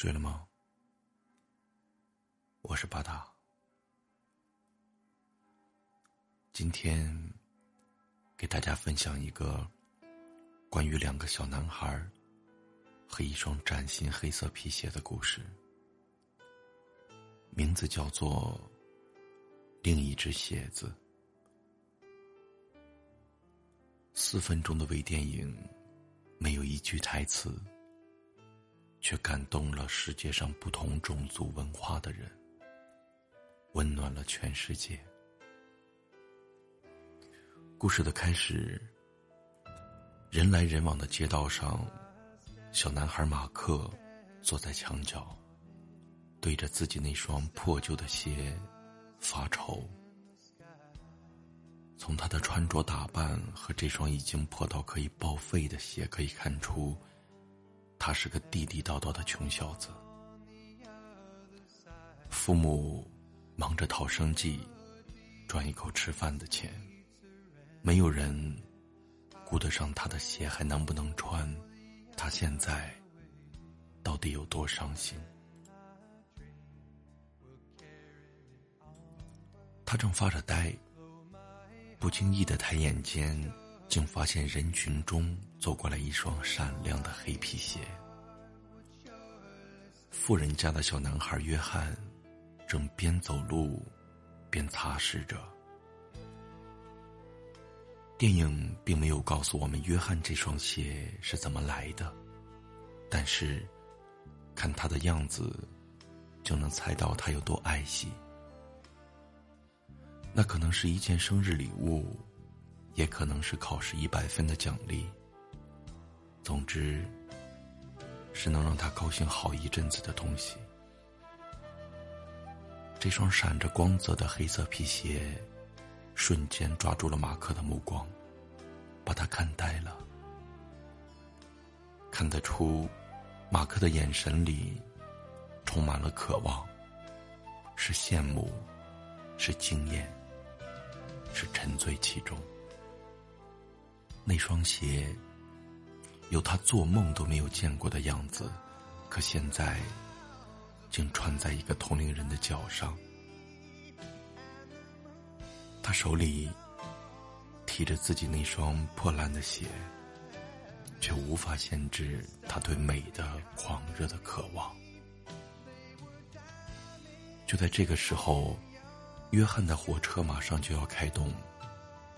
睡了吗？我是巴达。今天给大家分享一个关于两个小男孩和一双崭新黑色皮鞋的故事，名字叫做《另一只鞋子》。四分钟的微电影，没有一句台词。却感动了世界上不同种族文化的人，温暖了全世界。故事的开始，人来人往的街道上，小男孩马克坐在墙角，对着自己那双破旧的鞋发愁。从他的穿着打扮和这双已经破到可以报废的鞋可以看出。他是个地地道道的穷小子，父母忙着讨生计，赚一口吃饭的钱，没有人顾得上他的鞋还能不能穿，他现在到底有多伤心？他正发着呆，不经意的抬眼间。竟发现人群中走过来一双闪亮的黑皮鞋。富人家的小男孩约翰，正边走路边擦拭着。电影并没有告诉我们约翰这双鞋是怎么来的，但是看他的样子，就能猜到他有多爱惜。那可能是一件生日礼物。也可能是考试一百分的奖励。总之，是能让他高兴好一阵子的东西。这双闪着光泽的黑色皮鞋，瞬间抓住了马克的目光，把他看呆了。看得出，马克的眼神里充满了渴望，是羡慕，是惊艳，是沉醉其中。那双鞋，有他做梦都没有见过的样子，可现在，竟穿在一个同龄人的脚上。他手里提着自己那双破烂的鞋，却无法限制他对美的狂热的渴望。就在这个时候，约翰的火车马上就要开动。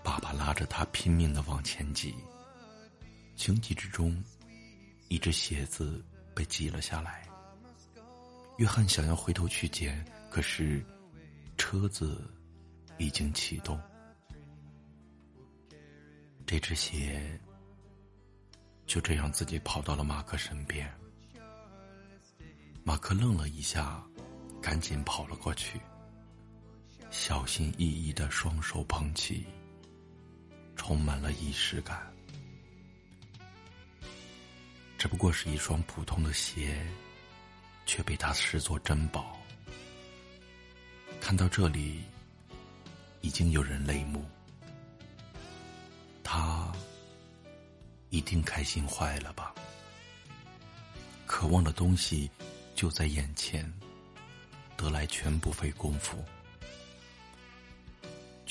爸爸拉着他拼命的往前挤，情急之中，一只鞋子被挤了下来。约翰想要回头去捡，可是车子已经启动。这只鞋就这样自己跑到了马克身边。马克愣了一下，赶紧跑了过去，小心翼翼的双手捧起。充满了仪式感。只不过是一双普通的鞋，却被他视作珍宝。看到这里，已经有人泪目。他一定开心坏了吧？渴望的东西就在眼前，得来全不费功夫。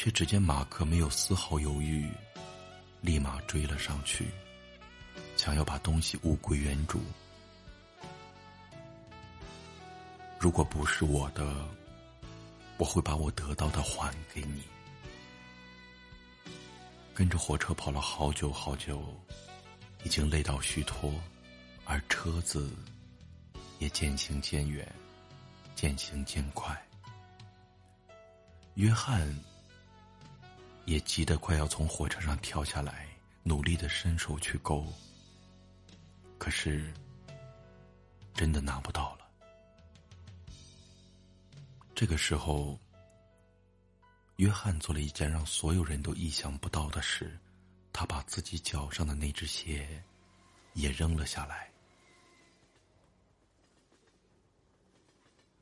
却只见马克没有丝毫犹豫，立马追了上去，想要把东西物归原主。如果不是我的，我会把我得到的还给你。跟着火车跑了好久好久，已经累到虚脱，而车子也渐行渐远，渐行渐快。约翰。也急得快要从火车上跳下来，努力的伸手去勾，可是真的拿不到了。这个时候，约翰做了一件让所有人都意想不到的事，他把自己脚上的那只鞋也扔了下来。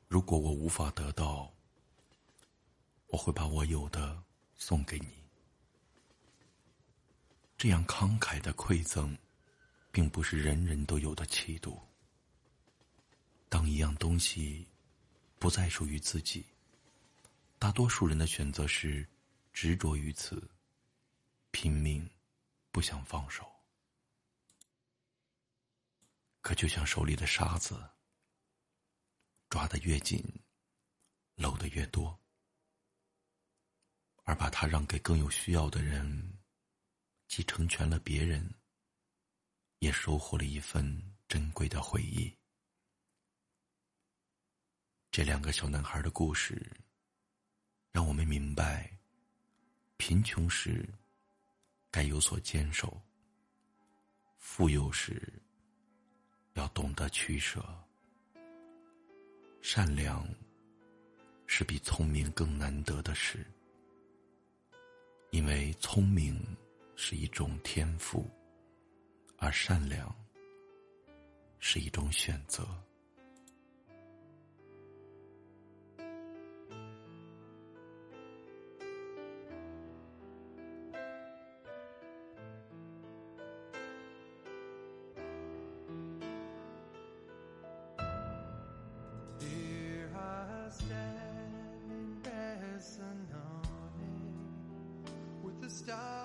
如果我无法得到，我会把我有的。送给你，这样慷慨的馈赠，并不是人人都有的气度。当一样东西不再属于自己，大多数人的选择是执着于此，拼命不想放手。可就像手里的沙子，抓得越紧，漏的越多，而把它让给更有需要的人，既成全了别人，也收获了一份珍贵的回忆。这两个小男孩的故事，让我们明白，贫穷时该有所坚守，富有时。要懂得取舍，善良是比聪明更难得的事，聪明是一种天赋，而善良是一种选择。Stars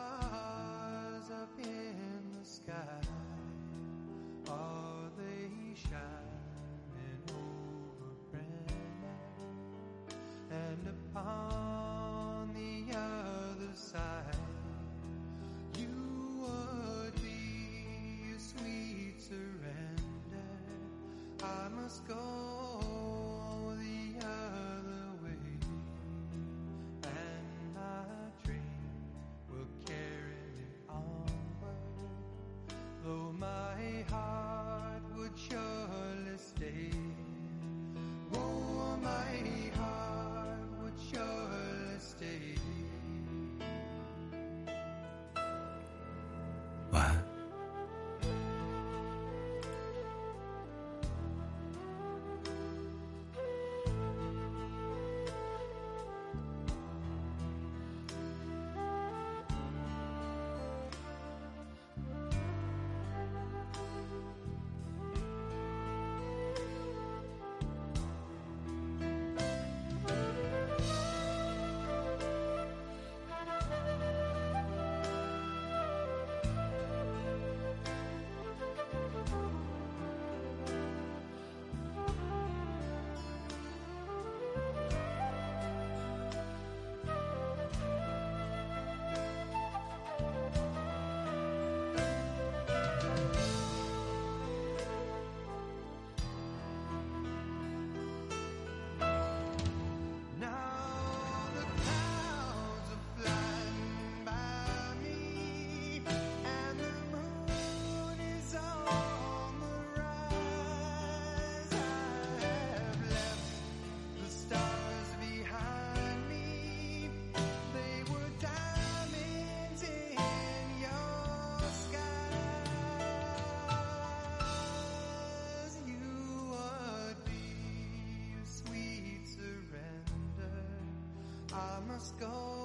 must go